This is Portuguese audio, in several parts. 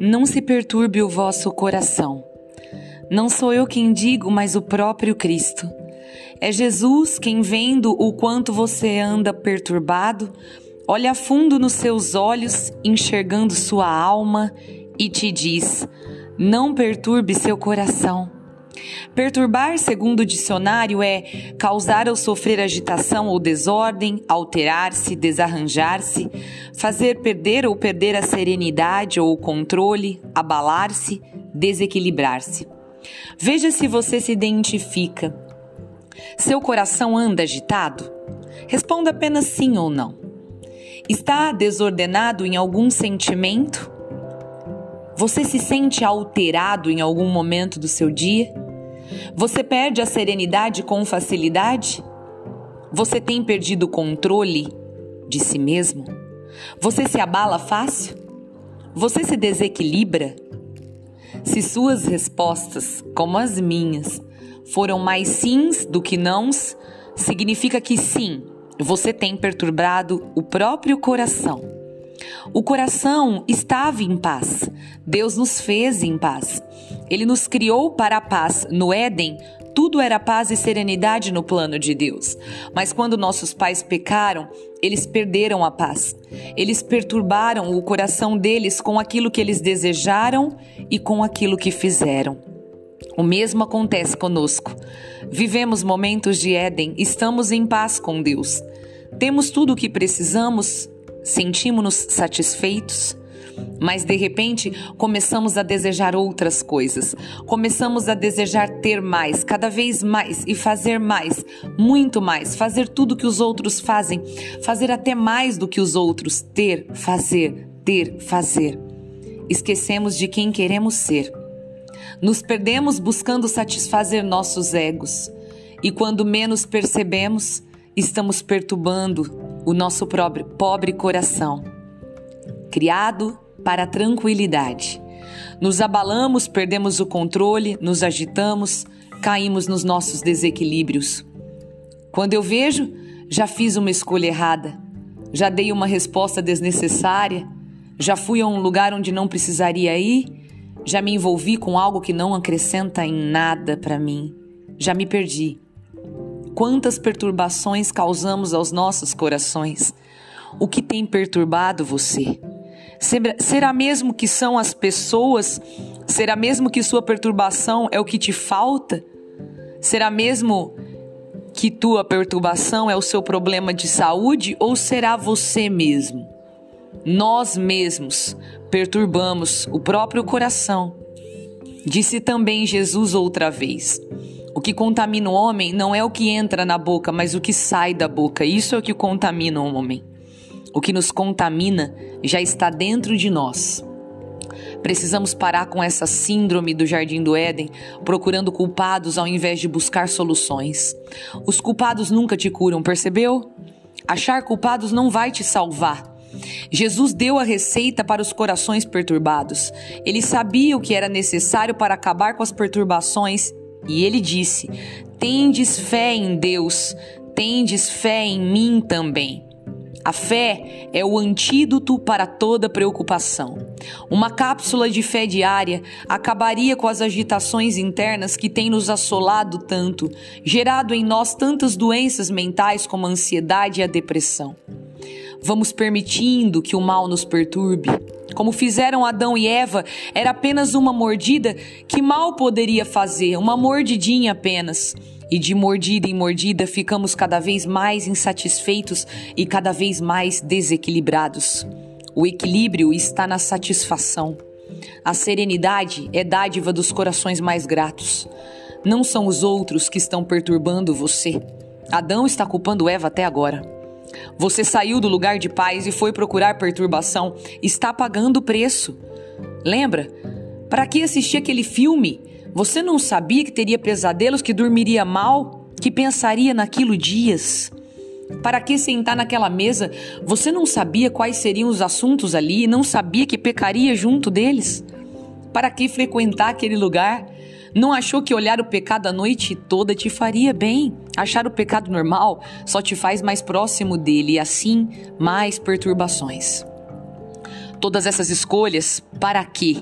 Não se perturbe o vosso coração. Não sou eu quem digo, mas o próprio Cristo. É Jesus quem, vendo o quanto você anda perturbado, olha fundo nos seus olhos, enxergando sua alma e te diz: Não perturbe seu coração. Perturbar, segundo o dicionário, é causar ou sofrer agitação ou desordem, alterar-se, desarranjar-se, fazer perder ou perder a serenidade ou o controle, abalar-se, desequilibrar-se. Veja se você se identifica. Seu coração anda agitado? Responda apenas sim ou não. Está desordenado em algum sentimento? Você se sente alterado em algum momento do seu dia? Você perde a serenidade com facilidade? Você tem perdido o controle de si mesmo? Você se abala fácil? Você se desequilibra? Se suas respostas, como as minhas, foram mais sims do que nãos, significa que sim, você tem perturbado o próprio coração. O coração estava em paz. Deus nos fez em paz. Ele nos criou para a paz. No Éden, tudo era paz e serenidade no plano de Deus. Mas quando nossos pais pecaram, eles perderam a paz. Eles perturbaram o coração deles com aquilo que eles desejaram e com aquilo que fizeram. O mesmo acontece conosco. Vivemos momentos de Éden, estamos em paz com Deus. Temos tudo o que precisamos, sentimos-nos satisfeitos, mas de repente começamos a desejar outras coisas. Começamos a desejar ter mais, cada vez mais e fazer mais, muito mais, fazer tudo que os outros fazem, fazer até mais do que os outros, ter, fazer, ter, fazer. Esquecemos de quem queremos ser. Nos perdemos buscando satisfazer nossos egos. E quando menos percebemos, estamos perturbando o nosso pobre, pobre coração. Criado para a tranquilidade. Nos abalamos, perdemos o controle, nos agitamos, caímos nos nossos desequilíbrios. Quando eu vejo, já fiz uma escolha errada, já dei uma resposta desnecessária, já fui a um lugar onde não precisaria ir, já me envolvi com algo que não acrescenta em nada para mim, já me perdi. Quantas perturbações causamos aos nossos corações? O que tem perturbado você? Será mesmo que são as pessoas? Será mesmo que sua perturbação é o que te falta? Será mesmo que tua perturbação é o seu problema de saúde ou será você mesmo? Nós mesmos perturbamos o próprio coração. Disse também Jesus outra vez: O que contamina o homem não é o que entra na boca, mas o que sai da boca. Isso é o que contamina o homem. O que nos contamina já está dentro de nós. Precisamos parar com essa síndrome do Jardim do Éden, procurando culpados ao invés de buscar soluções. Os culpados nunca te curam, percebeu? Achar culpados não vai te salvar. Jesus deu a receita para os corações perturbados. Ele sabia o que era necessário para acabar com as perturbações e ele disse: Tendes fé em Deus, tendes fé em mim também. A fé é o antídoto para toda preocupação. Uma cápsula de fé diária acabaria com as agitações internas que têm nos assolado tanto, gerado em nós tantas doenças mentais como a ansiedade e a depressão. Vamos permitindo que o mal nos perturbe. Como fizeram Adão e Eva, era apenas uma mordida que mal poderia fazer, uma mordidinha apenas. E de mordida em mordida ficamos cada vez mais insatisfeitos e cada vez mais desequilibrados. O equilíbrio está na satisfação. A serenidade é dádiva dos corações mais gratos. Não são os outros que estão perturbando você. Adão está culpando Eva até agora. Você saiu do lugar de paz e foi procurar perturbação. Está pagando o preço. Lembra? Para que assistir aquele filme você não sabia que teria pesadelos, que dormiria mal, que pensaria naquilo dias? Para que sentar naquela mesa? Você não sabia quais seriam os assuntos ali não sabia que pecaria junto deles? Para que frequentar aquele lugar? Não achou que olhar o pecado a noite toda te faria bem? Achar o pecado normal só te faz mais próximo dele e assim mais perturbações. Todas essas escolhas, para quê?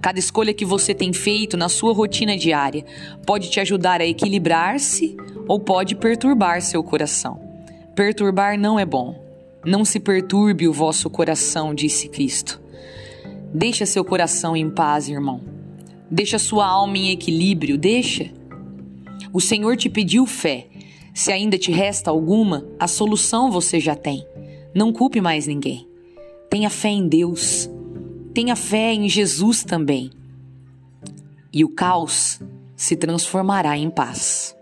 Cada escolha que você tem feito na sua rotina diária pode te ajudar a equilibrar-se ou pode perturbar seu coração. Perturbar não é bom. Não se perturbe o vosso coração, disse Cristo. Deixa seu coração em paz, irmão. Deixa sua alma em equilíbrio, deixa. O Senhor te pediu fé. Se ainda te resta alguma, a solução você já tem. Não culpe mais ninguém. Tenha fé em Deus. Tenha fé em Jesus também. E o caos se transformará em paz.